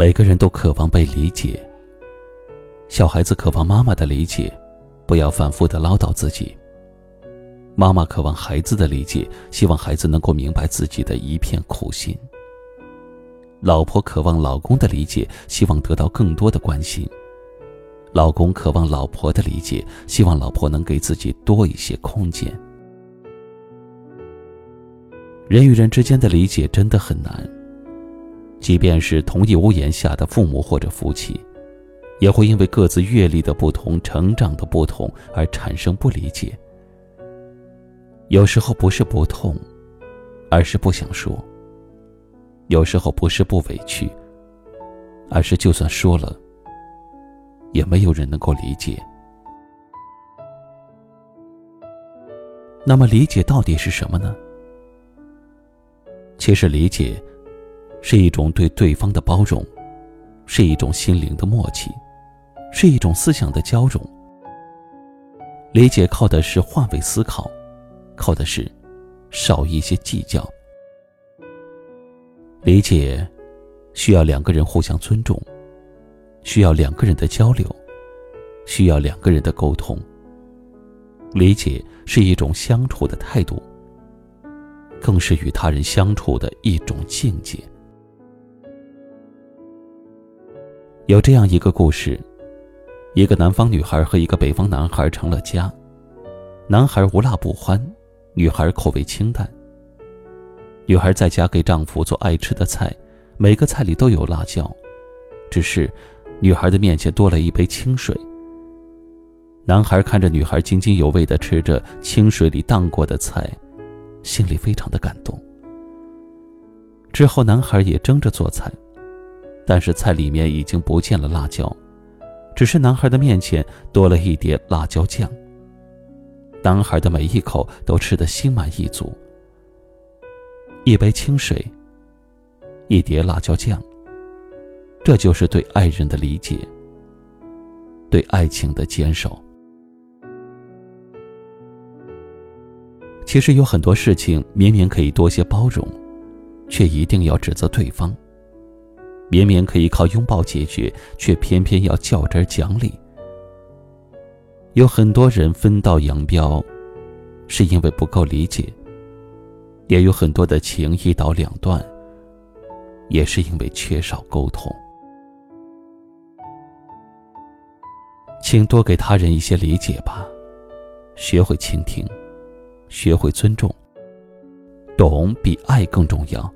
每个人都渴望被理解。小孩子渴望妈妈的理解，不要反复的唠叨自己。妈妈渴望孩子的理解，希望孩子能够明白自己的一片苦心。老婆渴望老公的理解，希望得到更多的关心。老公渴望老婆的理解，希望老婆能给自己多一些空间。人与人之间的理解真的很难。即便是同一屋檐下的父母或者夫妻，也会因为各自阅历的不同、成长的不同而产生不理解。有时候不是不痛，而是不想说；有时候不是不委屈，而是就算说了，也没有人能够理解。那么，理解到底是什么呢？其实，理解。是一种对对方的包容，是一种心灵的默契，是一种思想的交融。理解靠的是换位思考，靠的是少一些计较。理解需要两个人互相尊重，需要两个人的交流，需要两个人的沟通。理解是一种相处的态度，更是与他人相处的一种境界。有这样一个故事：一个南方女孩和一个北方男孩成了家。男孩无辣不欢，女孩口味清淡。女孩在家给丈夫做爱吃的菜，每个菜里都有辣椒，只是女孩的面前多了一杯清水。男孩看着女孩津津有味的吃着清水里荡过的菜，心里非常的感动。之后，男孩也争着做菜。但是菜里面已经不见了辣椒，只是男孩的面前多了一碟辣椒酱。男孩的每一口都吃得心满意足。一杯清水，一碟辣椒酱，这就是对爱人的理解，对爱情的坚守。其实有很多事情明明可以多些包容，却一定要指责对方。明明可以靠拥抱解决，却偏偏要较真讲理。有很多人分道扬镳，是因为不够理解；也有很多的情一刀两断，也是因为缺少沟通。请多给他人一些理解吧，学会倾听，学会尊重，懂比爱更重要。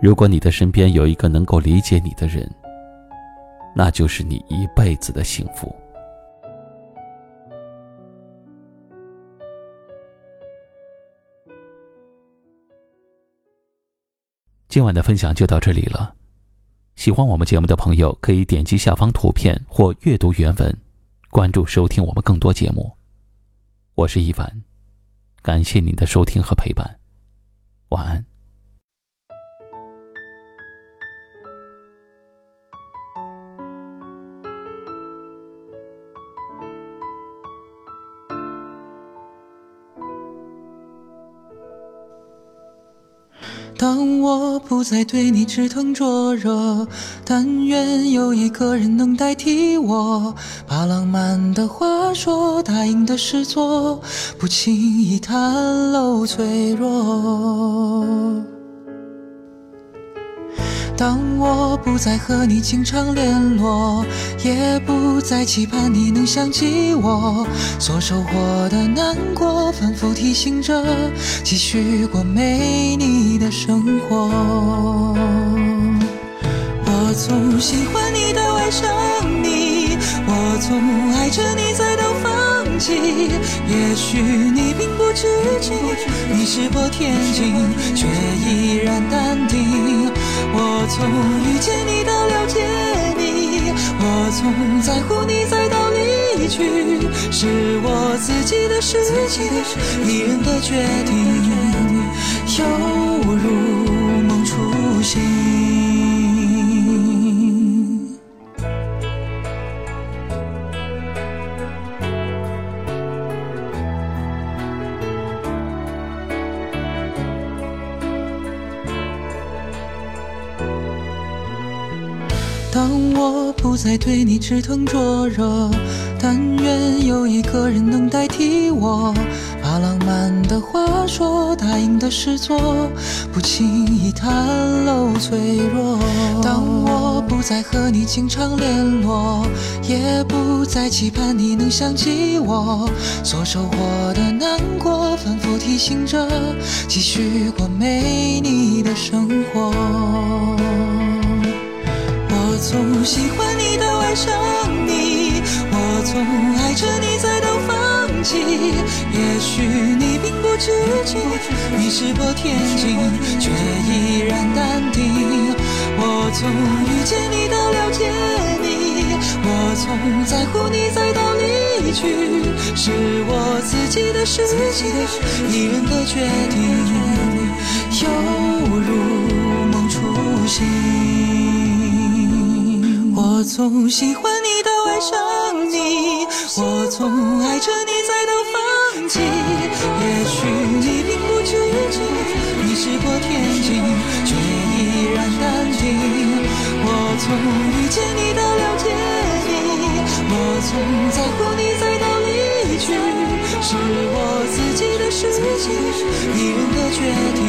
如果你的身边有一个能够理解你的人，那就是你一辈子的幸福。今晚的分享就到这里了，喜欢我们节目的朋友可以点击下方图片或阅读原文，关注收听我们更多节目。我是一凡，感谢您的收听和陪伴，当我不再对你炙疼灼热，但愿有一个人能代替我，把浪漫的话说，答应的事做，不轻易袒露脆弱。当我不再和你经常联络，也不再期盼你能想起我，所收获的难过反复提醒着，继续过没你的生活。我总喜欢你的微笑，你，我总爱着你在也许你并不知情，你石破天惊，却依然淡定。我从遇见你到了解你，我从在乎你再到离去，是我自己的事情，一人的决定，犹如梦初醒。我不再对你知疼灼热，但愿有一个人能代替我，把浪漫的话说，答应的事做，不轻易袒露脆弱。当我不再和你经常联络，也不再期盼你能想起我，所收获的难过反复提醒着，继续过没你的生活。我从喜欢你到爱上你，我从爱着你再到放弃。也许你并不知情，你石破天晴，却依然淡定。我从遇见你到了解你，我从在乎你再到离去，是我自己的事情，一人的决定，犹如梦初醒。我从喜欢你到爱上你，我从爱着你再到放弃。也许你并不知情，你石破天惊，却依然淡定。我从遇见你到了解你，我从在乎你再到离去，是我自己的事情，你人的决定，